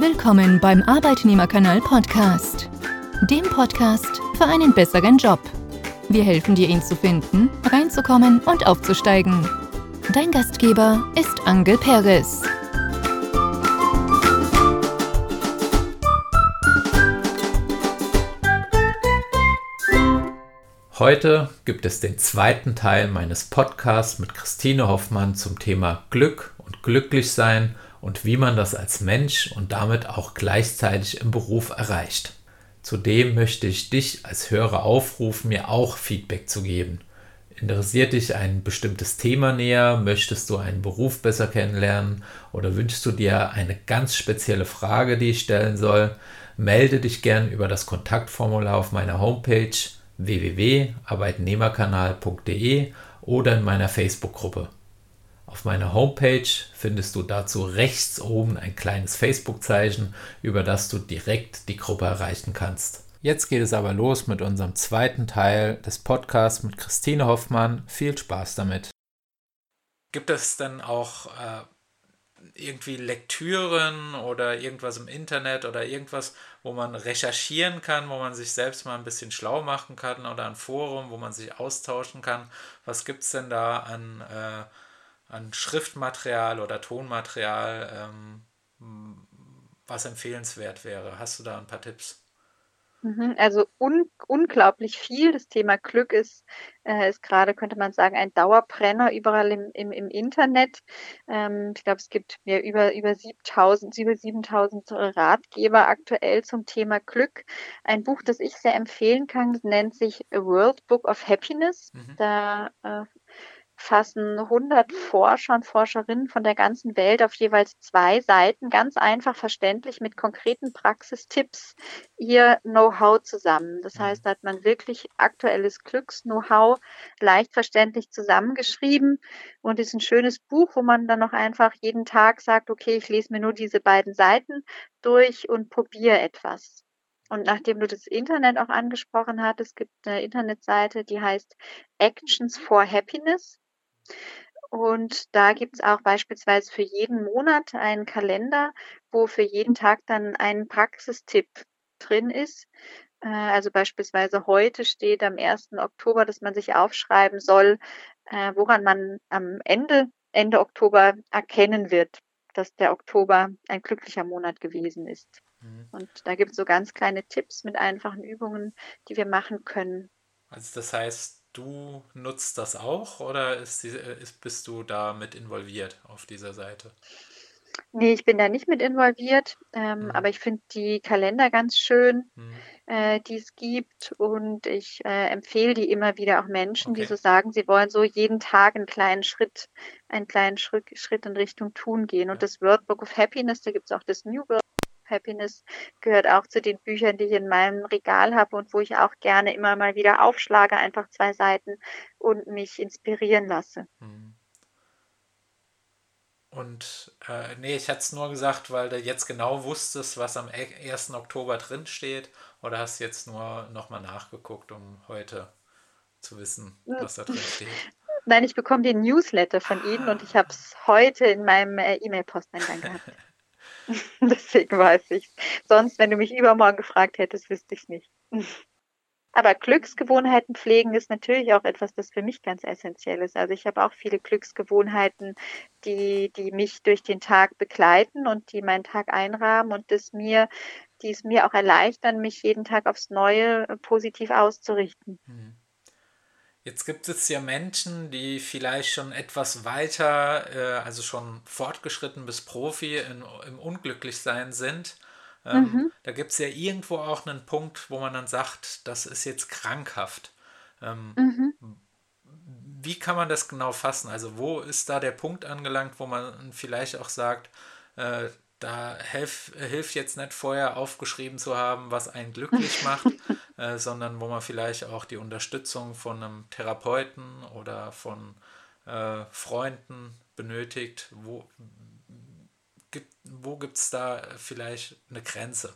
Willkommen beim Arbeitnehmerkanal Podcast, dem Podcast für einen besseren Job. Wir helfen dir, ihn zu finden, reinzukommen und aufzusteigen. Dein Gastgeber ist Angel Perez. Heute gibt es den zweiten Teil meines Podcasts mit Christine Hoffmann zum Thema Glück und Glücklichsein und wie man das als Mensch und damit auch gleichzeitig im Beruf erreicht. Zudem möchte ich dich als Hörer aufrufen, mir auch Feedback zu geben. Interessiert dich ein bestimmtes Thema näher? Möchtest du einen Beruf besser kennenlernen? Oder wünschst du dir eine ganz spezielle Frage, die ich stellen soll? Melde dich gern über das Kontaktformular auf meiner Homepage www.arbeitnehmerkanal.de oder in meiner Facebook-Gruppe. Auf meiner Homepage findest du dazu rechts oben ein kleines Facebook-Zeichen, über das du direkt die Gruppe erreichen kannst. Jetzt geht es aber los mit unserem zweiten Teil des Podcasts mit Christine Hoffmann. Viel Spaß damit. Gibt es denn auch äh, irgendwie Lektüren oder irgendwas im Internet oder irgendwas, wo man recherchieren kann, wo man sich selbst mal ein bisschen schlau machen kann oder ein Forum, wo man sich austauschen kann. Was gibt es denn da an, äh, an Schriftmaterial oder Tonmaterial, ähm, was empfehlenswert wäre? Hast du da ein paar Tipps? Mhm, also un unglaublich viel. Das Thema Glück ist, äh, ist gerade, könnte man sagen, ein Dauerbrenner überall im, im, im Internet. Ähm, ich glaube, es gibt mehr über, über 7000, über 7000 Ratgeber aktuell zum Thema Glück. Ein Buch, das ich sehr empfehlen kann, nennt sich A World Book of Happiness. Mhm. Da äh, fassen 100 Forscher und Forscherinnen von der ganzen Welt auf jeweils zwei Seiten ganz einfach verständlich mit konkreten Praxistipps ihr Know-how zusammen. Das mhm. heißt, da hat man wirklich aktuelles Glücks-Know-how leicht verständlich zusammengeschrieben und ist ein schönes Buch, wo man dann noch einfach jeden Tag sagt, okay, ich lese mir nur diese beiden Seiten durch und probiere etwas. Und nachdem du das Internet auch angesprochen hast, es gibt eine Internetseite, die heißt Actions for Happiness. Und da gibt es auch beispielsweise für jeden Monat einen Kalender, wo für jeden Tag dann ein Praxistipp drin ist. Äh, also beispielsweise heute steht am 1. Oktober, dass man sich aufschreiben soll, äh, woran man am Ende, Ende Oktober erkennen wird, dass der Oktober ein glücklicher Monat gewesen ist. Mhm. Und da gibt es so ganz kleine Tipps mit einfachen Übungen, die wir machen können. Also das heißt, du nutzt das auch oder ist, ist, bist du da mit involviert auf dieser Seite? Nee, ich bin da nicht mit involviert, ähm, mhm. aber ich finde die Kalender ganz schön, mhm. äh, die es gibt und ich äh, empfehle die immer wieder auch Menschen, okay. die so sagen, sie wollen so jeden Tag einen kleinen Schritt, einen kleinen Schritt, Schritt in Richtung Tun gehen. Ja. Und das Wordbook of Happiness, da gibt es auch das New World Happiness gehört auch zu den Büchern, die ich in meinem Regal habe und wo ich auch gerne immer mal wieder aufschlage, einfach zwei Seiten und mich inspirieren lasse. Hm. Und äh, nee, ich hatte es nur gesagt, weil du jetzt genau wusstest, was am 1. Oktober drin steht, oder hast du jetzt nur nochmal nachgeguckt, um heute zu wissen, was da drin steht? Nein, ich bekomme den Newsletter von Ihnen und ich habe es heute in meinem äh, E-Mail-Posteingang gehabt. Deswegen weiß ich Sonst, wenn du mich übermorgen gefragt hättest, wüsste ich nicht. Aber Glücksgewohnheiten pflegen ist natürlich auch etwas, das für mich ganz essentiell ist. Also ich habe auch viele Glücksgewohnheiten, die, die mich durch den Tag begleiten und die meinen Tag einrahmen und das mir, die es mir auch erleichtern, mich jeden Tag aufs Neue positiv auszurichten. Mhm. Jetzt gibt es ja Menschen, die vielleicht schon etwas weiter, äh, also schon fortgeschritten bis Profi in, im Unglücklichsein sind. Ähm, mhm. Da gibt es ja irgendwo auch einen Punkt, wo man dann sagt, das ist jetzt krankhaft. Ähm, mhm. Wie kann man das genau fassen? Also wo ist da der Punkt angelangt, wo man vielleicht auch sagt, äh, da helf, hilft jetzt nicht vorher aufgeschrieben zu haben, was einen glücklich macht, äh, sondern wo man vielleicht auch die Unterstützung von einem Therapeuten oder von äh, Freunden benötigt. Wo, gibt, wo gibt es da vielleicht eine Grenze?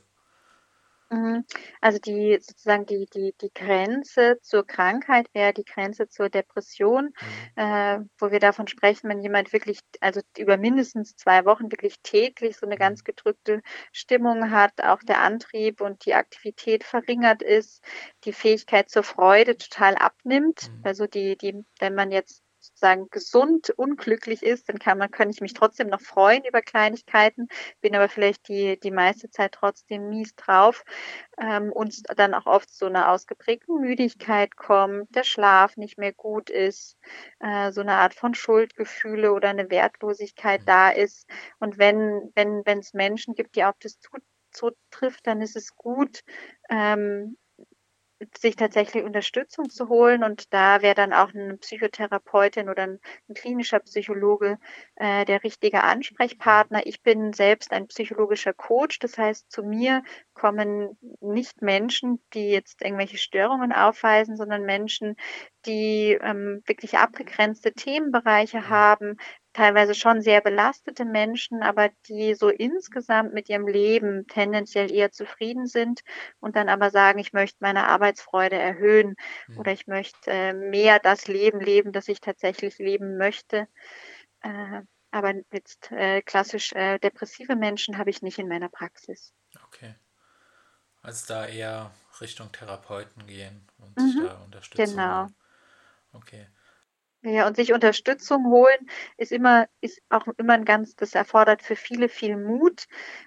Mhm. Also die sozusagen die die die Grenze zur Krankheit wäre die Grenze zur Depression, Mhm. äh, wo wir davon sprechen, wenn jemand wirklich also über mindestens 2 Wochen wirklich täglich so 'ne Mhm. ganz gedrückte Stimmung hat, auch der Antrieb und die Aktivität verringert ist, die Fähigkeit zur Freude total abnimmt. Mhm. Also die die wenn man jetzt sozusagen gesund unglücklich ist, dann kann man kann ich mich trotzdem noch freuen über Kleinigkeiten, bin aber vielleicht die die meiste Zeit trotzdem mies drauf, ähm, und dann auch oft zu 'ner ausgeprägten Müdigkeit kommt, der Schlaf nicht mehr gut ist, äh, so 'ne Art von Schuldgefühle oder 'ne Wertlosigkeit Mhm. da ist. Und wenn wenn wenn's Menschen gibt, die auf das zu zutrifft, dann ist es gut, ähm, sich tatsächlich Unterstützung zu holen und da wäre dann auch 'ne Psychotherapeutin oder 'n 'n klinischer Psychologe, äh, der richtige. Ansprechpartner. Ich bin selbst ein psychologischer Coach, das heißt, zu mir kommen nicht Menschen, die jetzt irgendwelche Störungen aufweisen, sondern Menschen, die, ähm, wirklich abgegrenzte Themenbereiche Mhm. haben, teilweise schon sehr belastete Menschen, aber die so insgesamt mit ihrem Leben tendenziell eher zufrieden sind und dann aber sagen: „Ich möchte meine Arbeitsfreude erhöhen“ oder Mhm. „Ich möchte, äh, mehr das Leben leben, das ich tatsächlich leben möchte.“ Äh, aber jetzt, äh, klassisch, depressive Menschen habe ich nicht in meiner Praxis. Okay. Also da eher Richtung Therapeuten gehen und sich Mhm. da Unterstützung Genau. Okay. Ja, und sich Unterstützung holen ist immer ist auch immer 'n ganz das erfordert für viele viel Mut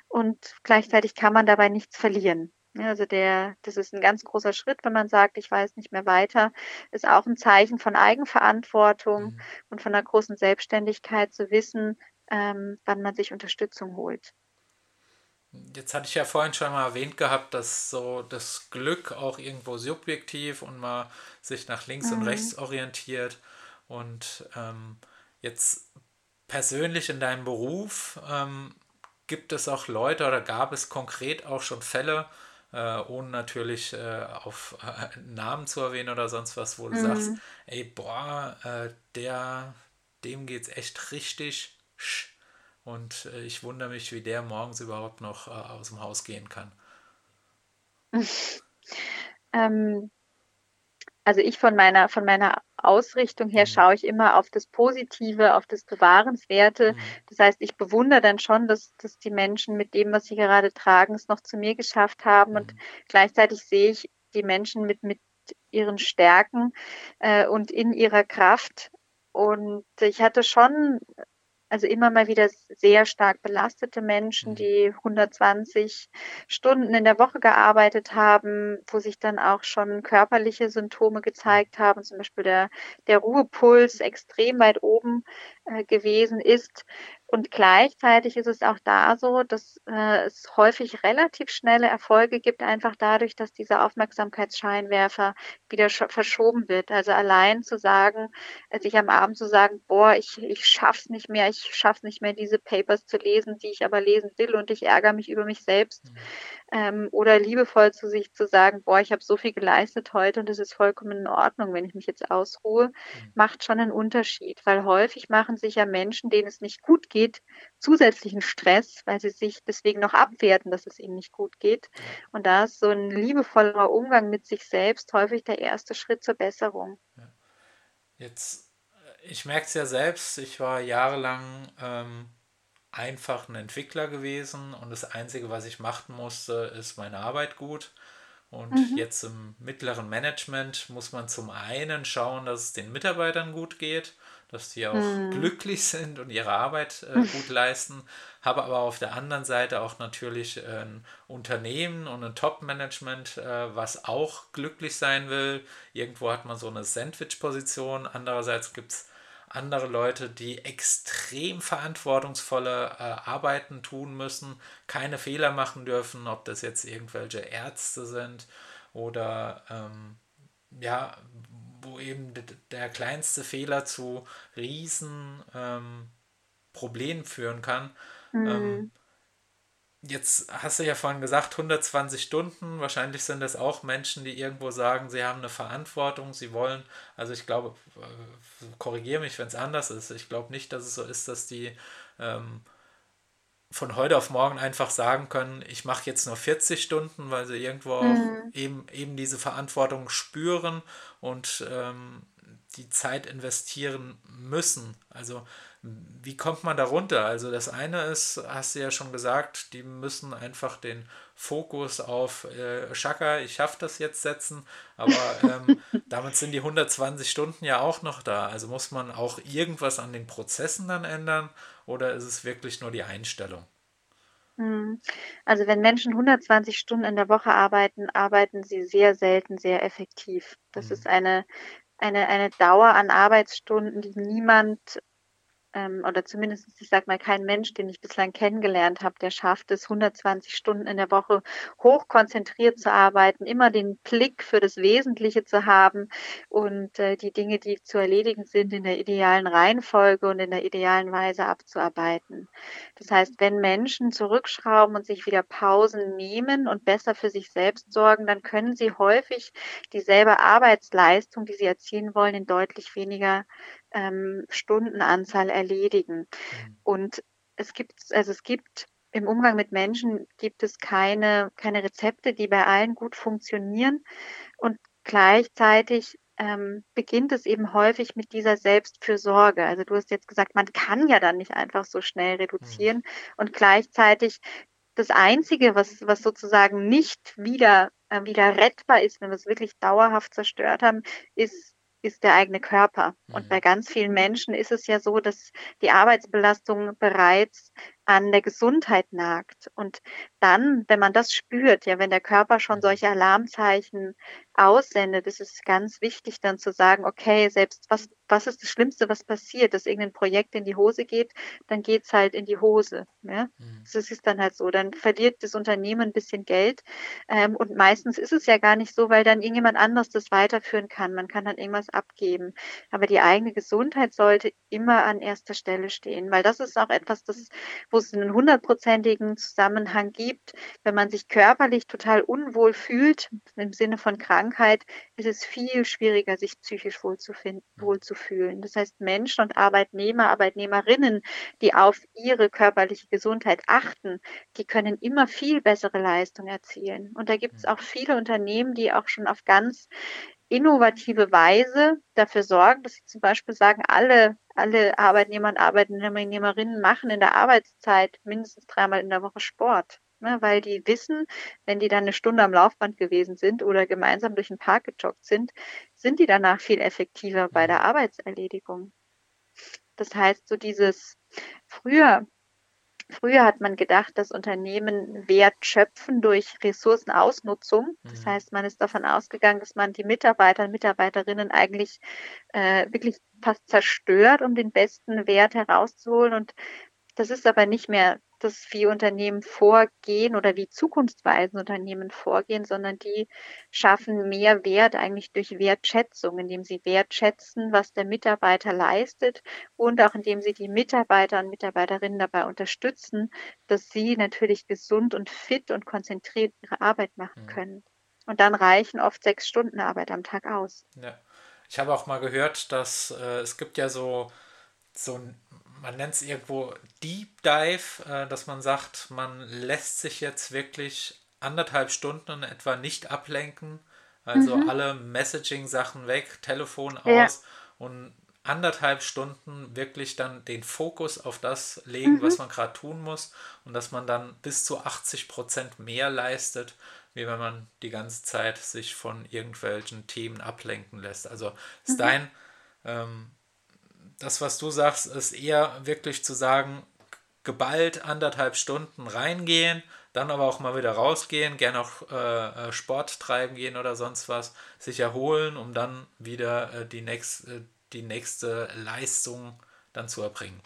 und gleichzeitig kann man dabei nichts verlieren? Also der das ist 'n ganz großer Schritt, wenn man sagt: „Ich weiß nicht mehr weiter“, ist auch 'n Zeichen von Eigenverantwortung Mhm. und von 'ner großen Selbstständigkeit zu wissen, ähm, wann man sich Unterstützung holt. Jetzt hatte ich ja vorhin schon mal erwähnt gehabt, dass so das Glück auch irgendwo subjektiv und man sich nach links und Mhm. rechts orientiert. Und ähm, jetzt persönlich in deinem Beruf, ähm, gibt es auch Leute oder gab es konkret auch schon Fälle, äh, ohne natürlich äh, auf äh, Namen zu erwähnen oder sonst was, wo du sagst, Mhm. ey, boah, äh, der, dem geht's echt richtig. sch- Und äh, ich wundere mich, wie der morgens überhaupt noch äh, aus dem Haus gehen kann. Ähm, also ich von meiner von meiner Ausrichtung her Mhm. schaue ich immer auf das Positive, auf das Bewahrenswerte. Mhm. Das heißt, ich bewundere dann schon, dass dass die Menschen mit dem, was sie gerade tragen, es noch zu mir geschafft haben und Mhm. gleichzeitig sehe ich die Menschen mit mit ihren Stärken, äh, und in ihrer Kraft. Und ich hatte schon also immer mal wieder sehr stark belastete Menschen, Mhm. die 120 Stunden in der Woche gearbeitet haben, wo sich dann auch schon körperliche Symptome Mhm. gezeigt haben, zum Beispiel der der Ruhepuls extrem weit oben, äh, gewesen ist. Und gleichzeitig ist es auch da so, dass, äh, es häufig relativ schnelle Erfolge gibt, einfach dadurch, dass dieser Aufmerksamkeitsscheinwerfer wieder sch verschoben wird. Also allein zu sagen äh, sich am Abend zu sagen: „Boah, ich ich schaffe es nicht mehr. Ich schaffe es nicht mehr, diese Papers zu lesen, die ich aber lesen will und ich ärgere mich über mich selbst.“ Mhm. Ähm, oder liebevoll zu sich zu sagen: „Boah, ich habe so viel geleistet heute und es ist vollkommen in Ordnung, wenn ich mich jetzt ausruhe“, Mhm. macht schon 'nen Unterschied. Weil häufig machen sich ja Menschen, denen es nicht gut geht, zusätzlichen Stress, weil sie sich deswegen noch abwerten, dass es ihnen nicht gut geht. Und da ist so 'n liebevollerer Umgang mit sich selbst häufig der erste Schritt zur Besserung. Jetzt, äh, ich merke es ja selbst, ich war jahrelang ähm, einfach ein Entwickler gewesen und das Einzige, was ich machen musste, ist meine Arbeit gut. Und Mhm. jetzt im mittleren Management muss man zum einen schauen, dass es den Mitarbeitern gut geht, dass die auch Mhm. glücklich sind und ihre Arbeit äh, gut leisten, habe aber auf der anderen Seite auch natürlich ein Unternehmen und ein Top-Management, äh, was auch glücklich sein will. Irgendwo hat man so eine Sandwich-Position, andererseits gibt es andere Leute, die extrem verantwortungsvolle äh, Arbeiten tun müssen, keine Fehler machen dürfen, ob das jetzt irgendwelche Ärzte sind oder ähm, ja, wo eben der kleinste Fehler zu riesen ähm, Problemen führen kann. Ähm, Mhm. Jetzt hast du ja vorhin gesagt, 120 Stunden. Wahrscheinlich sind das auch Menschen, die irgendwo sagen, sie haben eine Verantwortung, sie wollen. Also ich glaube, korrigiere mich, wenn es anders ist. Ich glaube nicht, dass es so ist, dass die ähm, von heute auf morgen einfach sagen können, ich mache jetzt nur 40 Stunden, weil sie irgendwo mhm. eben, eben diese Verantwortung spüren und ähm, die Zeit investieren müssen. Also wie kommt man da runter? Also das eine ist, hast du ja schon gesagt, die müssen einfach den Fokus auf äh, Shaka, ich schaffe das jetzt setzen, aber ähm, damit sind die 120 Stunden ja auch noch da. Also muss man auch irgendwas an den Prozessen dann ändern oder ist es wirklich nur die Einstellung? Hm. Also wenn Menschen 120 Stunden in der Woche arbeiten, arbeiten sie sehr selten sehr effektiv. Das mhm. ist eine, eine, eine Dauer an Arbeitsstunden, die niemand ähm, oder zumindest, ich sag mal, kein Mensch, den ich bislang kennengelernt habe, der schafft es, 120 Stunden in der Woche hoch konzentriert zu arbeiten, immer den Blick für das Wesentliche zu haben und äh, die Dinge, die zu erledigen sind, in der idealen Reihenfolge und in der idealen Weise abzuarbeiten. Das heißt, wenn Menschen zurückschrauben und sich wieder Pausen nehmen und besser für sich selbst sorgen, dann können sie häufig dieselbe Arbeitsleistung, die sie erzielen wollen, in deutlich weniger ähm, Stundenanzahl erledigen. Mhm. Und es gibt, also es gibt im Umgang mit Menschen gibt es keine, keine Rezepte, die bei allen gut funktionieren. Und gleichzeitig ähm, beginnt es eben häufig mit dieser Selbstfürsorge. Also du hast jetzt gesagt, man kann ja dann nicht einfach so schnell reduzieren. Mhm. Und gleichzeitig das Einzige, was, was sozusagen nicht wieder, äh, wieder rettbar ist, wenn wir es wirklich dauerhaft zerstört haben, ist ist der eigene Körper. Und mhm. bei ganz vielen Menschen ist es ja so, dass die Arbeitsbelastung bereits an der Gesundheit nagt. Und dann, wenn man das spürt, ja, wenn der Körper schon solche Alarmzeichen aussendet, ist es ganz wichtig dann zu sagen, okay, selbst was, was ist das Schlimmste, was passiert, dass irgendein Projekt in die Hose geht, dann geht's halt in die Hose. Ja? Mhm. Das ist dann halt so. Dann verliert das Unternehmen ein bisschen Geld. Ähm, und meistens ist es ja gar nicht so, weil dann irgendjemand anders das weiterführen kann. Man kann dann irgendwas abgeben. Aber die eigene Gesundheit sollte immer an erster Stelle stehen, weil das ist auch etwas, das, wo wo es einen hundertprozentigen Zusammenhang gibt. Wenn man sich körperlich total unwohl fühlt, im Sinne von Krankheit, ist es viel schwieriger, sich psychisch wohlzufühlen. Das heißt, Menschen und Arbeitnehmer, Arbeitnehmerinnen, die auf ihre körperliche Gesundheit achten, die können immer viel bessere Leistung erzielen. Und da gibt es auch viele Unternehmen, die auch schon auf ganz innovative Weise dafür sorgen, dass sie zum Beispiel sagen, alle, alle Arbeitnehmer und Arbeitnehmerinnen machen in der Arbeitszeit mindestens dreimal in der Woche Sport. Ne, weil die wissen, wenn die dann eine Stunde am Laufband gewesen sind oder gemeinsam durch den Park gejoggt sind, sind die danach viel effektiver bei der Arbeitserledigung. Das heißt, so dieses früher Früher hat man gedacht, dass Unternehmen Wert schöpfen durch Ressourcenausnutzung. Das mhm. heißt, man ist davon ausgegangen, dass man die Mitarbeiter und Mitarbeiterinnen eigentlich äh, wirklich fast zerstört, um den besten Wert herauszuholen. Und das ist aber nicht mehr das, wie Unternehmen vorgehen oder wie zukunftsweisen Unternehmen vorgehen, sondern die schaffen mehr Wert eigentlich durch Wertschätzung, indem sie wertschätzen, was der Mitarbeiter leistet und auch indem sie die Mitarbeiter und Mitarbeiterinnen dabei unterstützen, dass sie natürlich gesund und fit und konzentriert ihre Arbeit machen mhm. können. Und dann reichen oft sechs Stunden Arbeit am Tag aus. Ja. Ich habe auch mal gehört, dass äh, es gibt ja so, so ein man nennt es irgendwo Deep Dive, äh, dass man sagt, man lässt sich jetzt wirklich anderthalb Stunden in etwa nicht ablenken. Also mhm. alle Messaging-Sachen weg, Telefon aus ja. und anderthalb Stunden wirklich dann den Fokus auf das legen, mhm. was man gerade tun muss und dass man dann bis zu 80 Prozent mehr leistet, wie wenn man die ganze Zeit sich von irgendwelchen Themen ablenken lässt. Also ist mhm. dein ähm, das, was du sagst, ist eher wirklich zu sagen, geballt anderthalb Stunden reingehen, dann aber auch mal wieder rausgehen, gerne auch äh, äh, Sport treiben gehen oder sonst was, sich erholen, um dann wieder äh, die, nächst, äh, die nächste Leistung dann zu erbringen.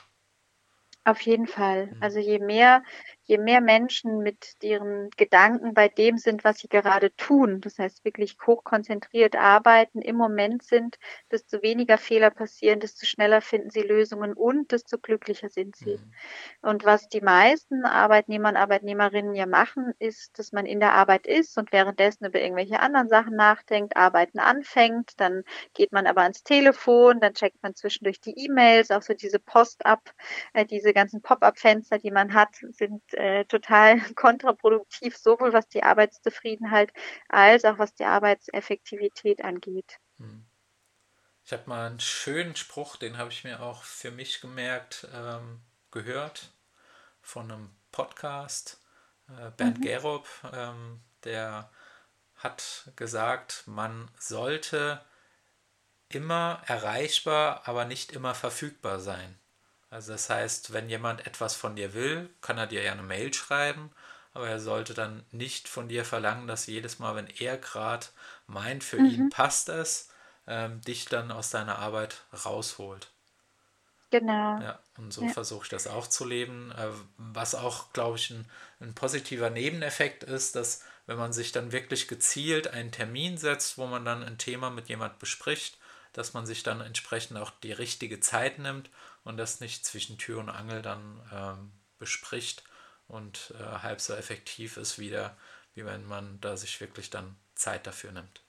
Auf jeden Fall. Mhm. Also je mehr, je mehr Menschen mit ihren Gedanken bei dem sind, was sie gerade tun, das heißt wirklich hochkonzentriert arbeiten, im Moment sind, desto weniger Fehler passieren, desto schneller finden sie Lösungen und desto glücklicher sind sie. Mhm. Und was die meisten Arbeitnehmer und Arbeitnehmerinnen ja machen, ist, dass man in der Arbeit ist und währenddessen über irgendwelche anderen Sachen nachdenkt, Arbeiten anfängt, dann geht man aber ans Telefon, dann checkt man zwischendurch die E-Mails, auch so diese Post ab, äh, diese ganzen Pop-up-Fenster, die man hat, sind äh, total kontraproduktiv, sowohl was die Arbeitszufriedenheit als auch was die Arbeitseffektivität angeht. Hm. Ich habe mal einen schönen Spruch, den habe ich mir auch für mich gemerkt, ähm, gehört von einem Podcast. Äh, Bernd mhm. Gerob, ähm, der hat gesagt, man sollte immer erreichbar, aber nicht immer verfügbar sein. Also das heißt, wenn jemand etwas von dir will, kann er dir ja eine Mail schreiben, aber er sollte dann nicht von dir verlangen, dass jedes Mal, wenn er gerade meint, für mhm. ihn passt es, ähm, dich dann aus deiner Arbeit rausholt. Genau. Ja, und so ja. versuche ich das auch zu leben. Äh, was auch, glaube ich, ein, ein positiver Nebeneffekt ist, dass wenn man sich dann wirklich gezielt einen Termin setzt, wo man dann ein Thema mit jemand bespricht, dass man sich dann entsprechend auch die richtige Zeit nimmt und das nicht zwischen Tür und Angel dann ähm, bespricht und äh, halb so effektiv ist wieder, wie wenn man da sich wirklich dann Zeit dafür nimmt.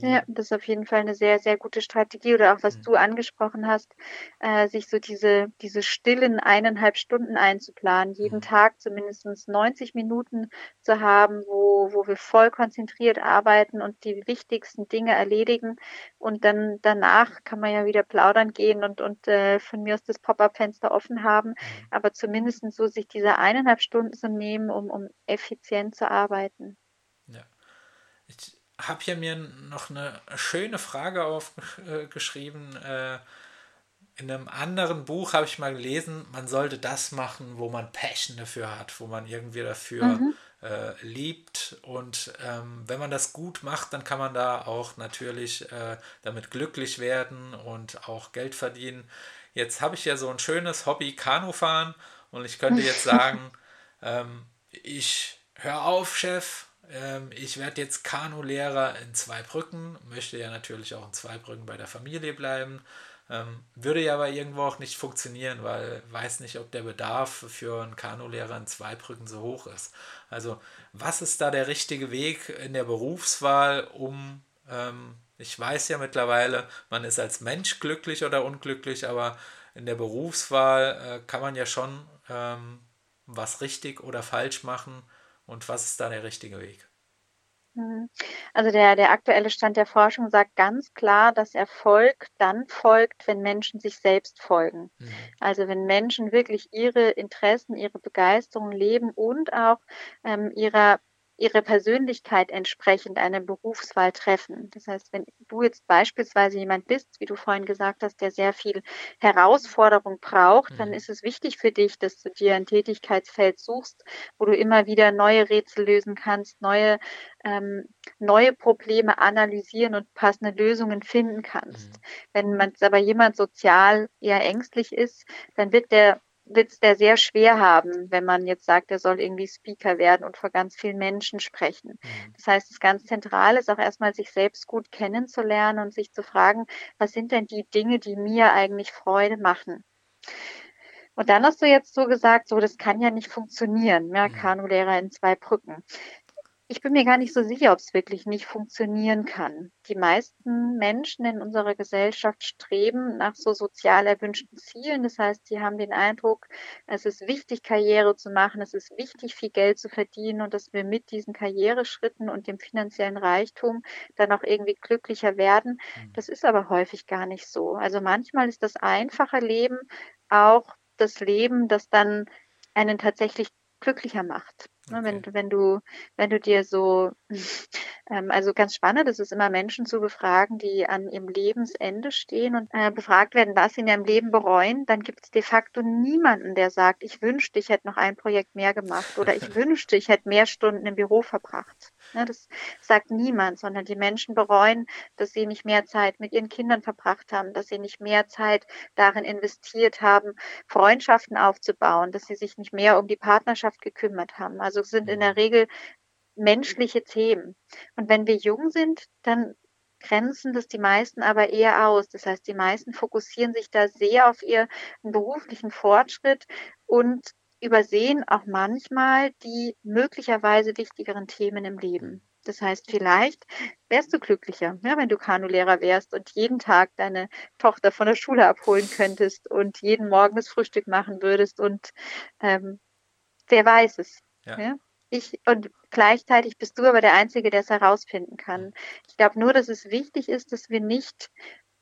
Ja, das ist auf jeden Fall eine sehr, sehr gute Strategie oder auch was Mhm. du angesprochen hast, äh, sich so diese diese stillen eineinhalb Stunden einzuplanen, jeden Mhm. Tag zumindest 90 Minuten zu haben, wo wo wir voll konzentriert arbeiten und die wichtigsten Dinge erledigen. Und dann danach kann man ja wieder plaudern gehen und und, äh, von mir aus das Pop-up-Fenster offen haben, Mhm. aber zumindest so sich diese eineinhalb Stunden zu nehmen, um um effizient zu arbeiten. Habe hier mir noch eine schöne Frage aufgeschrieben. Äh, in einem anderen Buch habe ich mal gelesen, man sollte das machen, wo man Passion dafür hat, wo man irgendwie dafür mhm. äh, liebt. Und ähm, wenn man das gut macht, dann kann man da auch natürlich äh, damit glücklich werden und auch Geld verdienen. Jetzt habe ich ja so ein schönes Hobby, Kanufahren. Und ich könnte jetzt sagen, ähm, ich höre auf, Chef, ähm, ich werde jetzt Kanulehrer in Zweibrücken, möchte ja natürlich auch in Zweibrücken bei der Familie bleiben. Ähm, würde ja aber irgendwo auch nicht funktionieren, weil weiß nicht, ob der Bedarf für einen Kanulehrer in Zweibrücken so hoch ist. Also was ist da der richtige Weg in der Berufswahl, um, ähm, ich weiß ja mittlerweile, man ist als Mensch glücklich oder unglücklich, aber in der Berufswahl äh, kann man ja schon ähm, was richtig oder falsch machen, und was ist da der richtige Weg? Mhm. Also der, der aktuelle Stand der Forschung sagt ganz klar, dass Erfolg dann folgt, wenn Menschen sich selbst folgen. Mhm. Also wenn Menschen wirklich ihre Interessen, ihre Begeisterung leben und auch ähm, ihrer ihrer Persönlichkeit entsprechend eine Berufswahl treffen. Das heißt, wenn du jetzt beispielsweise jemand bist, wie du vorhin gesagt hast, der sehr viel Herausforderung braucht, dann mhm. ist es wichtig für dich, dass du dir ein Tätigkeitsfeld suchst, wo du immer wieder neue Rätsel lösen kannst, neue, ähm, neue Probleme analysieren und passende Lösungen finden kannst. Mhm. Wenn man aber jemand sozial eher ängstlich ist, dann wird der wird es der sehr schwer haben, wenn man jetzt sagt, er soll irgendwie Speaker werden und vor ganz vielen Menschen sprechen. Mhm. Das heißt, das ganz Zentrale ist auch erstmal, sich selbst gut kennenzulernen und sich zu fragen, was sind denn die Dinge, die mir eigentlich Freude machen? Und dann hast du jetzt so gesagt, so, das kann ja nicht funktionieren, mehr mhm. Kanulehrer in zwei Brücken. Ich bin mir gar nicht so sicher, ob es wirklich nicht funktionieren kann. Die meisten Menschen in unserer Gesellschaft streben nach so sozial erwünschten Zielen. Das heißt, sie haben den Eindruck, es ist wichtig, Karriere zu machen, es ist wichtig, viel Geld zu verdienen und dass wir mit diesen Karriereschritten und dem finanziellen Reichtum dann auch irgendwie glücklicher werden. Mhm. Das ist aber häufig gar nicht so. Also manchmal ist das einfache Leben auch das Leben, das dann einen tatsächlich glücklicher macht. Ne, okay. Wenn, wenn, du, wenn du dir so, ähm, also ganz spannend ist es immer, Menschen zu befragen, die an ihrem Lebensende stehen und äh, befragt werden, was sie in ihrem Leben bereuen, dann gibt es de facto niemanden, der sagt, ich wünschte, ich hätte noch ein Projekt mehr gemacht oder ich wünschte, ich hätte mehr Stunden im Büro verbracht. Ne, das sagt niemand, sondern die Menschen bereuen, dass sie nicht mehr Zeit mit ihren Kindern verbracht haben, dass sie nicht mehr Zeit darin investiert haben, Freundschaften aufzubauen, dass sie sich nicht mehr um die Partnerschaft gekümmert haben. Also es sind in der Regel menschliche Themen. Und wenn wir jung sind, dann grenzen das die meisten aber eher aus. Das heißt, die meisten fokussieren sich da sehr auf ihren beruflichen Fortschritt und übersehen auch manchmal die möglicherweise wichtigeren Themen im Leben. Das heißt, vielleicht wärst du glücklicher, ja, wenn du Kanulehrer wärst und jeden Tag deine Tochter von der Schule abholen könntest und jeden Morgen das Frühstück machen würdest und ähm, wer weiß es. Ja. ja? Ich, und gleichzeitig bist du aber der Einzige, der es herausfinden kann. Ich glaube nur, dass es wichtig ist, dass wir nicht,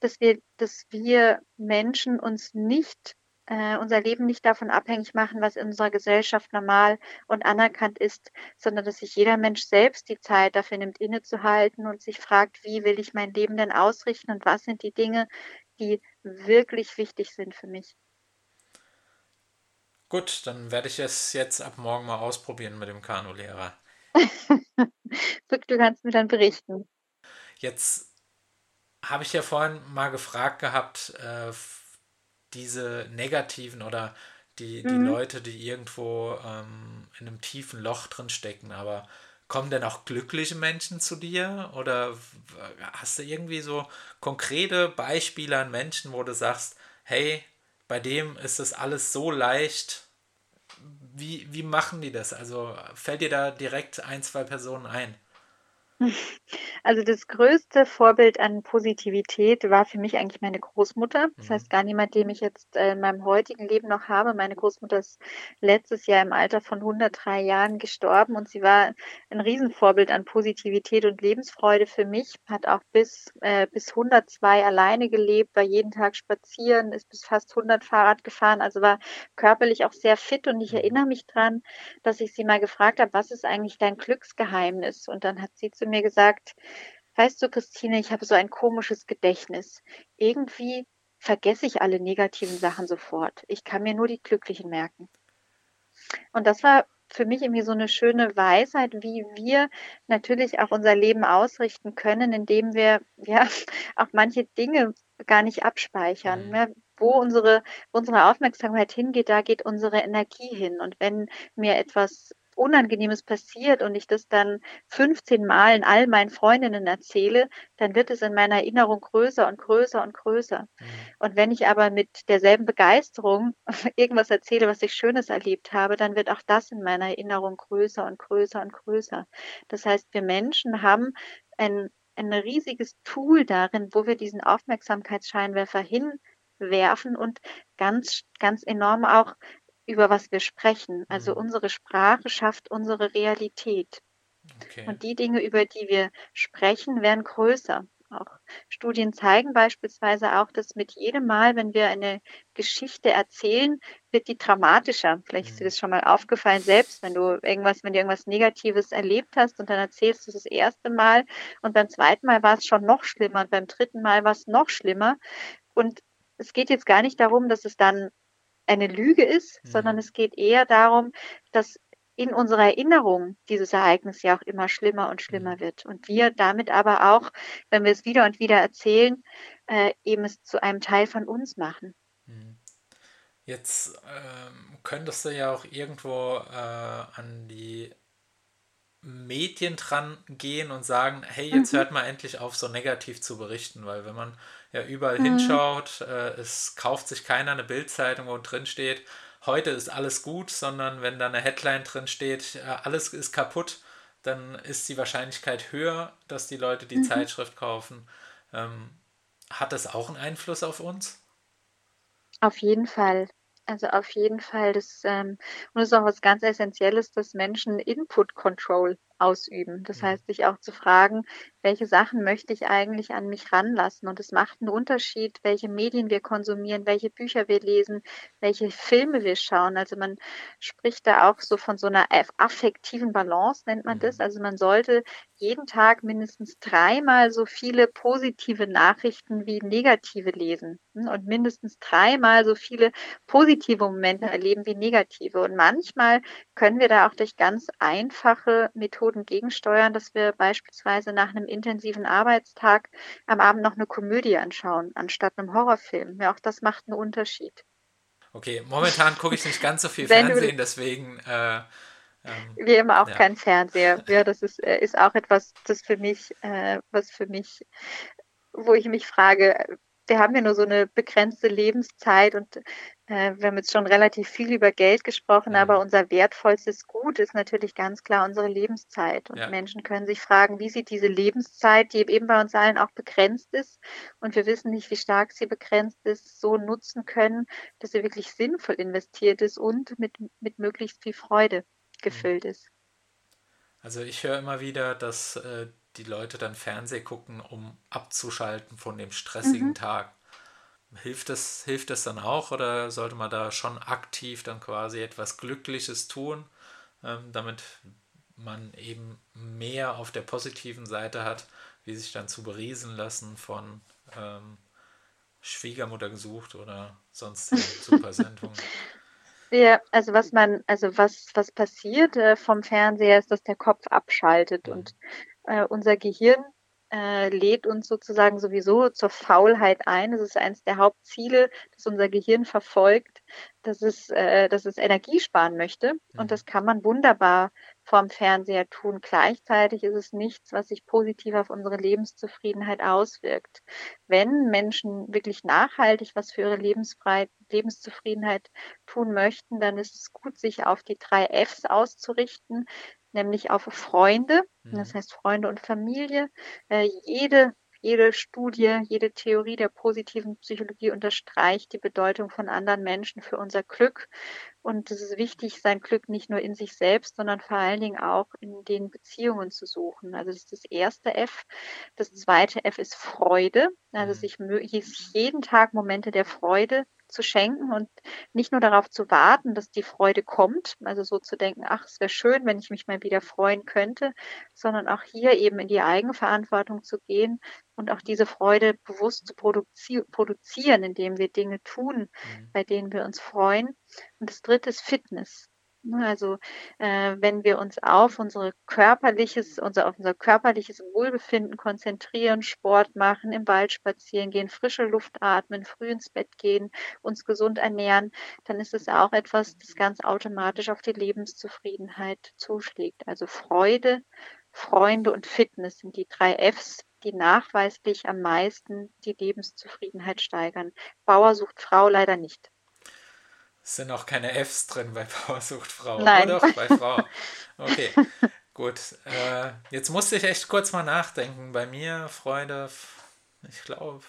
dass wir, dass wir Menschen uns nicht äh, unser Leben nicht davon abhängig machen, was in unserer Gesellschaft normal und anerkannt ist, sondern dass sich jeder Mensch selbst die Zeit dafür nimmt, innezuhalten und sich fragt, wie will ich mein Leben denn ausrichten und was sind die Dinge, die wirklich wichtig sind für mich. Gut, dann werde ich es jetzt ab morgen mal ausprobieren mit dem Kanulehrer. du kannst mir dann berichten. Jetzt habe ich ja vorhin mal gefragt gehabt, äh, diese negativen oder die, die mhm. Leute, die irgendwo ähm, in einem tiefen Loch drin stecken, aber kommen denn auch glückliche Menschen zu dir? Oder hast du irgendwie so konkrete Beispiele an Menschen, wo du sagst, hey, bei dem ist das alles so leicht. Wie, wie machen die das? Also fällt dir da direkt ein, zwei Personen ein? Also das größte Vorbild an Positivität war für mich eigentlich meine Großmutter. Das mhm. heißt gar niemand, den ich jetzt äh, in meinem heutigen Leben noch habe. Meine Großmutter ist letztes Jahr im Alter von 103 Jahren gestorben und sie war ein Riesenvorbild an Positivität und Lebensfreude für mich. Hat auch bis, äh, bis 102 alleine gelebt, war jeden Tag spazieren, ist bis fast 100 Fahrrad gefahren, also war körperlich auch sehr fit und ich mhm. erinnere mich dran, dass ich sie mal gefragt habe, was ist eigentlich dein Glücksgeheimnis? Und dann hat sie zu mir gesagt, weißt du, Christine, ich habe so ein komisches Gedächtnis. Irgendwie vergesse ich alle negativen Sachen sofort. Ich kann mir nur die glücklichen merken. Und das war für mich irgendwie so eine schöne Weisheit, wie wir natürlich auch unser Leben ausrichten können, indem wir ja auch manche Dinge gar nicht abspeichern. Mhm. Ne? Wo unsere, unsere Aufmerksamkeit hingeht, da geht unsere Energie hin. Und wenn mir etwas Unangenehmes passiert und ich das dann 15 Mal in all meinen Freundinnen erzähle, dann wird es in meiner Erinnerung größer und größer und größer. Mhm. Und wenn ich aber mit derselben Begeisterung irgendwas erzähle, was ich Schönes erlebt habe, dann wird auch das in meiner Erinnerung größer und größer und größer. Das heißt, wir Menschen haben ein, ein riesiges Tool darin, wo wir diesen Aufmerksamkeitsscheinwerfer hinwerfen und ganz, ganz enorm auch über was wir sprechen. Also mhm. unsere Sprache schafft unsere Realität. Okay. Und die Dinge, über die wir sprechen, werden größer. Auch Studien zeigen beispielsweise auch, dass mit jedem Mal, wenn wir eine Geschichte erzählen, wird die dramatischer. Vielleicht ist dir mhm. das schon mal aufgefallen, selbst wenn du irgendwas, wenn du irgendwas Negatives erlebt hast und dann erzählst du das erste Mal und beim zweiten Mal war es schon noch schlimmer und beim dritten Mal war es noch schlimmer. Und es geht jetzt gar nicht darum, dass es dann eine Lüge ist, mhm. sondern es geht eher darum, dass in unserer Erinnerung dieses Ereignis ja auch immer schlimmer und schlimmer mhm. wird. Und wir damit aber auch, wenn wir es wieder und wieder erzählen, äh, eben es zu einem Teil von uns machen. Mhm. Jetzt ähm, könntest du ja auch irgendwo äh, an die Medien dran gehen und sagen, hey, jetzt mhm. hört mal endlich auf, so negativ zu berichten, weil wenn man ja überall mhm. hinschaut, äh, es kauft sich keiner eine Bildzeitung, wo drin steht, heute ist alles gut, sondern wenn da eine Headline drin steht, äh, alles ist kaputt, dann ist die Wahrscheinlichkeit höher, dass die Leute die mhm. Zeitschrift kaufen. Ähm, hat das auch einen Einfluss auf uns? Auf jeden Fall. Also auf jeden Fall, das, ähm, und das ist auch was ganz Essentielles, dass Menschen Input Control ausüben. Das mhm. heißt, sich auch zu fragen, welche Sachen möchte ich eigentlich an mich ranlassen? Und es macht einen Unterschied, welche Medien wir konsumieren, welche Bücher wir lesen, welche Filme wir schauen. Also man spricht da auch so von so einer affektiven Balance, nennt man das. Mhm. Also man sollte jeden Tag mindestens dreimal so viele positive Nachrichten wie negative lesen hm, und mindestens dreimal so viele positive Momente erleben wie negative. Und manchmal können wir da auch durch ganz einfache Methoden Methoden gegensteuern, dass wir beispielsweise nach einem intensiven Arbeitstag am Abend noch eine Komödie anschauen, anstatt einem Horrorfilm. Ja, auch das macht einen Unterschied. Okay, momentan gucke ich nicht ganz so viel Fernsehen, deswegen. Äh, ähm, wir immer auch ja. kein Fernseher. Ja, das ist, äh, ist auch etwas, das für mich, äh, was für mich, wo ich mich frage, wir haben ja nur so eine begrenzte Lebenszeit und äh, wir haben jetzt schon relativ viel über Geld gesprochen, aber mhm. unser wertvollstes Gut ist natürlich ganz klar unsere Lebenszeit. Und ja. Menschen können sich fragen, wie sieht diese Lebenszeit, die eben bei uns allen auch begrenzt ist, und wir wissen nicht, wie stark sie begrenzt ist, so nutzen können, dass sie wirklich sinnvoll investiert ist und mit, mit möglichst viel Freude mhm. gefüllt ist. Also ich höre immer wieder, dass äh, die Leute dann Fernseh gucken, um abzuschalten von dem stressigen mhm. Tag. Hilft das, hilft das dann auch oder sollte man da schon aktiv dann quasi etwas Glückliches tun, ähm, damit man eben mehr auf der positiven Seite hat, wie sich dann zu beriesen lassen von ähm, Schwiegermutter gesucht oder sonst super Sendungen? Ja, also was man, also was, was passiert äh, vom Fernseher ist, dass der Kopf abschaltet mhm. und äh, unser Gehirn äh, lädt uns sozusagen sowieso zur Faulheit ein. Das ist eines der Hauptziele, das unser Gehirn verfolgt, dass es, äh, dass es Energie sparen möchte. Und mhm. das kann man wunderbar vorm Fernseher tun. Gleichzeitig ist es nichts, was sich positiv auf unsere Lebenszufriedenheit auswirkt. Wenn Menschen wirklich nachhaltig was für ihre Lebenszufriedenheit tun möchten, dann ist es gut, sich auf die drei Fs auszurichten nämlich auf Freunde, das mhm. heißt Freunde und Familie. Äh, jede, jede Studie, jede Theorie der positiven Psychologie unterstreicht die Bedeutung von anderen Menschen für unser Glück. Und es ist wichtig, sein Glück nicht nur in sich selbst, sondern vor allen Dingen auch in den Beziehungen zu suchen. Also das ist das erste F. Das zweite F ist Freude. Also mhm. sich jeden Tag Momente der Freude zu schenken und nicht nur darauf zu warten, dass die Freude kommt, also so zu denken, ach, es wäre schön, wenn ich mich mal wieder freuen könnte, sondern auch hier eben in die Eigenverantwortung zu gehen und auch diese Freude bewusst zu produzi produzieren, indem wir Dinge tun, mhm. bei denen wir uns freuen. Und das dritte ist Fitness. Ne, also äh, wenn wir uns auf unsere körperliches, unser, auf unser körperliches Wohlbefinden konzentrieren, Sport machen, im Wald spazieren gehen, frische Luft atmen, früh ins Bett gehen, uns gesund ernähren, dann ist es auch etwas, das ganz automatisch auf die Lebenszufriedenheit zuschlägt. Also Freude, Freunde und Fitness sind die drei Fs, die nachweislich am meisten die Lebenszufriedenheit steigern. Bauer sucht Frau leider nicht. Sind auch keine Fs drin bei Powersucht Frau. Nein. Oder bei Frau. Okay, gut. Äh, jetzt musste ich echt kurz mal nachdenken. Bei mir, Freunde, ich glaube,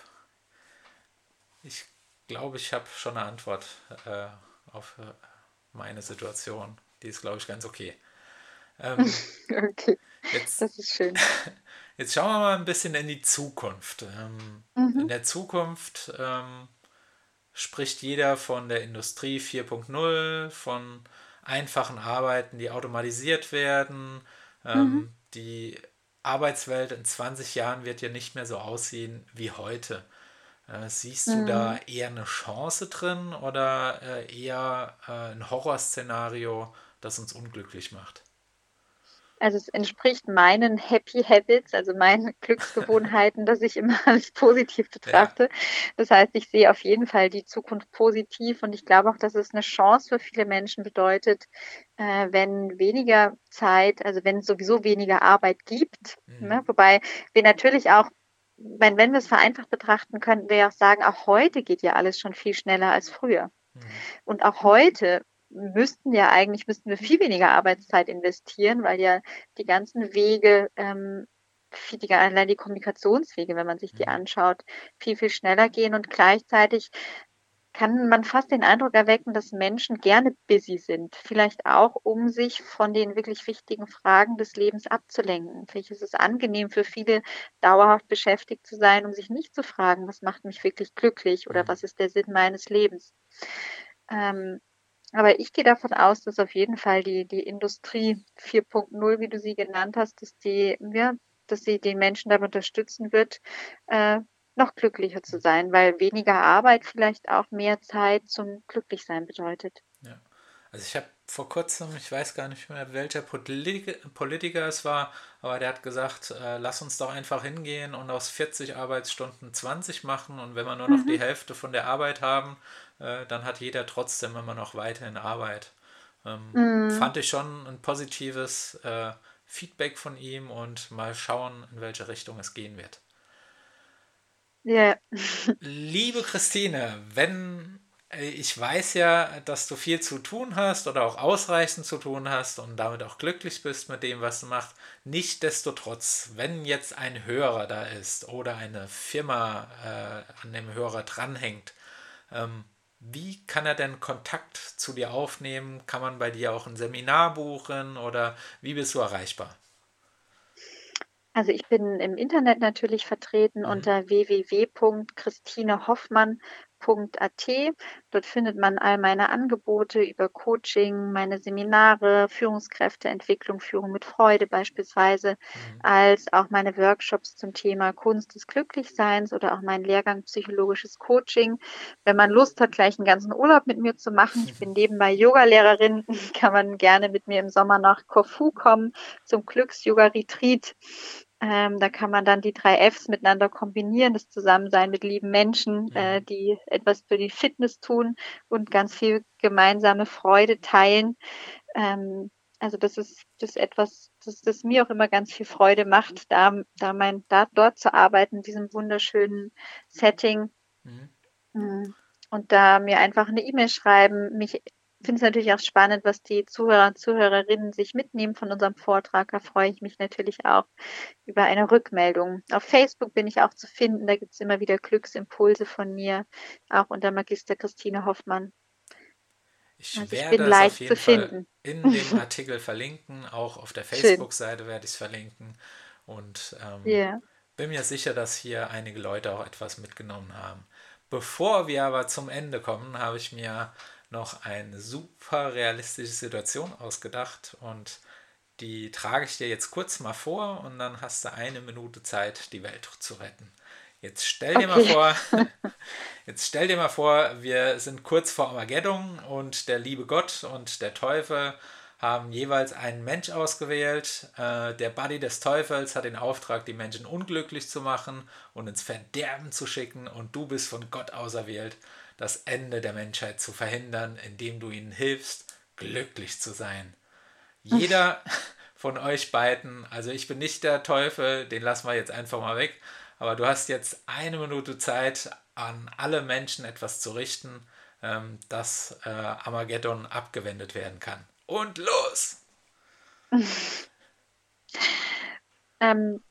ich glaube, ich habe schon eine Antwort äh, auf äh, meine Situation. Die ist, glaube ich, ganz okay. Ähm, okay, jetzt, das ist schön. Jetzt schauen wir mal ein bisschen in die Zukunft. Ähm, mhm. In der Zukunft ähm, spricht jeder von der Industrie 4.0, von einfachen Arbeiten, die automatisiert werden. Ähm, mhm. Die Arbeitswelt in 20 Jahren wird ja nicht mehr so aussehen wie heute. Äh, siehst du mhm. da eher eine Chance drin oder äh, eher äh, ein Horrorszenario, das uns unglücklich macht? Also es entspricht meinen Happy Habits, also meinen Glücksgewohnheiten, dass ich immer alles positiv betrachte. Ja. Das heißt, ich sehe auf jeden Fall die Zukunft positiv und ich glaube auch, dass es eine Chance für viele Menschen bedeutet, äh, wenn weniger Zeit, also wenn es sowieso weniger Arbeit gibt. Mhm. Ne? Wobei wir natürlich auch wenn, wenn wir es vereinfacht betrachten, könnten wir auch sagen, auch heute geht ja alles schon viel schneller als früher. Mhm. Und auch heute müssten ja eigentlich, müssten wir viel weniger Arbeitszeit investieren, weil ja die ganzen Wege, ähm, viel, die, allein die Kommunikationswege, wenn man sich die mhm. anschaut, viel, viel schneller gehen und gleichzeitig kann man fast den Eindruck erwecken, dass Menschen gerne busy sind. Vielleicht auch, um sich von den wirklich wichtigen Fragen des Lebens abzulenken. Vielleicht ist es angenehm für viele, dauerhaft beschäftigt zu sein, um sich nicht zu fragen, was macht mich wirklich glücklich oder mhm. was ist der Sinn meines Lebens. Ähm, aber ich gehe davon aus, dass auf jeden Fall die, die Industrie 4.0, wie du sie genannt hast, dass die, ja, dass sie den Menschen dabei unterstützen wird, äh, noch glücklicher zu sein, weil weniger Arbeit vielleicht auch mehr Zeit zum Glücklichsein bedeutet. Ja. Also ich habe vor kurzem, ich weiß gar nicht mehr, welcher Polit Politiker es war, aber der hat gesagt, äh, lass uns doch einfach hingehen und aus 40 Arbeitsstunden 20 machen und wenn wir nur noch mhm. die Hälfte von der Arbeit haben, äh, dann hat jeder trotzdem immer noch weiterhin Arbeit. Ähm, mhm. Fand ich schon ein positives äh, Feedback von ihm und mal schauen, in welche Richtung es gehen wird. Ja. Liebe Christine, wenn äh, ich weiß ja, dass du viel zu tun hast oder auch ausreichend zu tun hast und damit auch glücklich bist mit dem, was du machst. Nichtsdestotrotz, wenn jetzt ein Hörer da ist oder eine Firma äh, an dem Hörer dranhängt, ähm, wie kann er denn Kontakt zu dir aufnehmen? Kann man bei dir auch ein Seminar buchen oder wie bist du erreichbar? Also ich bin im Internet natürlich vertreten mhm. unter www.christinehoffmann www.führungskraft.at. Dort findet man all meine Angebote über Coaching, meine Seminare, Führungskräfteentwicklung, Führung mit Freude beispielsweise, mhm. als auch meine Workshops zum Thema Kunst des Glücklichseins oder auch meinen Lehrgang psychologisches Coaching. Wenn man Lust hat, gleich einen ganzen Urlaub mit mir zu machen, ich bin nebenbei Yogalehrerin, kann man gerne mit mir im Sommer nach Korfu kommen zum Glücks-Yoga-Retreat. Ähm, da kann man dann die drei Fs miteinander kombinieren, das Zusammensein mit lieben Menschen, mhm. äh, die etwas für die Fitness tun und ganz viel gemeinsame Freude teilen. Ähm, also das ist das ist etwas, das, das mir auch immer ganz viel Freude macht, da, da mein, da dort zu arbeiten, in diesem wunderschönen Setting. Mhm. Mm. Und da mir einfach eine E-Mail schreiben, mich finde es natürlich auch spannend, was die Zuhörer und Zuhörerinnen sich mitnehmen von unserem Vortrag. Da freue ich mich natürlich auch über eine Rückmeldung. Auf Facebook bin ich auch zu finden. Da gibt es immer wieder Glücksimpulse von mir, auch unter Magister Christine Hoffmann. Ich also werde ich es auf jeden Fall in dem Artikel verlinken. Auch auf der Facebook-Seite werde ich es verlinken. Und ähm, yeah. bin mir sicher, dass hier einige Leute auch etwas mitgenommen haben. Bevor wir aber zum Ende kommen, habe ich mir noch eine super realistische Situation ausgedacht und die trage ich dir jetzt kurz mal vor und dann hast du eine Minute Zeit, die Welt zu retten. Jetzt stell dir okay. mal vor, jetzt stell dir mal vor, wir sind kurz vor Armageddon und der liebe Gott und der Teufel haben jeweils einen Mensch ausgewählt. Äh, der Buddy des Teufels hat den Auftrag, die Menschen unglücklich zu machen und ins Verderben zu schicken und du bist von Gott auserwählt das Ende der Menschheit zu verhindern, indem du ihnen hilfst, glücklich zu sein. Jeder von euch beiden, also ich bin nicht der Teufel, den lassen wir jetzt einfach mal weg, aber du hast jetzt eine Minute Zeit, an alle Menschen etwas zu richten, ähm, dass äh, Armageddon abgewendet werden kann. Und los! ähm,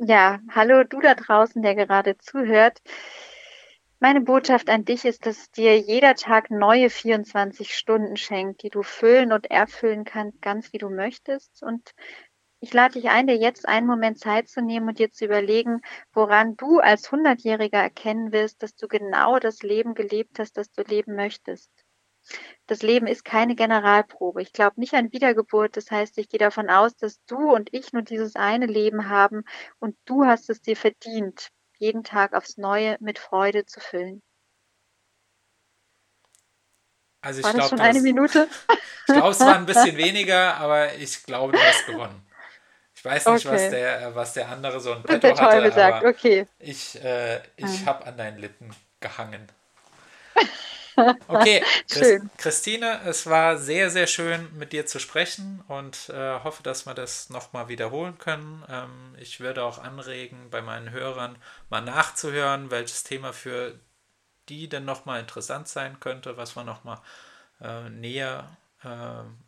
ja, hallo du da draußen, der gerade zuhört. Meine Botschaft an dich ist, dass dir jeder Tag neue 24 Stunden schenkt, die du füllen und erfüllen kannst, ganz wie du möchtest. Und ich lade dich ein, dir jetzt einen Moment Zeit zu nehmen und dir zu überlegen, woran du als Hundertjähriger erkennen wirst, dass du genau das Leben gelebt hast, das du leben möchtest. Das Leben ist keine Generalprobe. Ich glaube nicht an Wiedergeburt. Das heißt, ich gehe davon aus, dass du und ich nur dieses eine Leben haben und du hast es dir verdient jeden Tag aufs Neue mit Freude zu füllen. Also ich war das schon eine Minute? Ich glaube, es war ein bisschen weniger, aber ich glaube, du hast gewonnen. Ich weiß nicht, okay. was, der, was der andere so ein Petto hatte, sagt. okay. ich, äh, ich habe an deinen Lippen gehangen. Okay, Chris, Christine, es war sehr, sehr schön mit dir zu sprechen und äh, hoffe, dass wir das nochmal wiederholen können. Ähm, ich würde auch anregen, bei meinen Hörern mal nachzuhören, welches Thema für die denn nochmal interessant sein könnte, was wir nochmal äh, näher äh,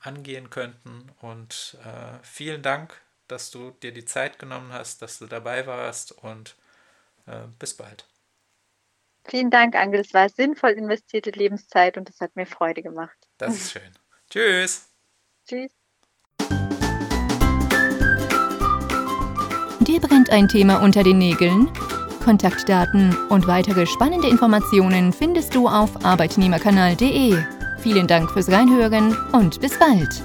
angehen könnten. Und äh, vielen Dank, dass du dir die Zeit genommen hast, dass du dabei warst und äh, bis bald. Vielen Dank, Angel. Es war sinnvoll investierte Lebenszeit und es hat mir Freude gemacht. Das ist schön. Tschüss. Tschüss. Dir brennt ein Thema unter den Nägeln? Kontaktdaten und weitere spannende Informationen findest du auf arbeitnehmerkanal.de. Vielen Dank fürs Reinhören und bis bald.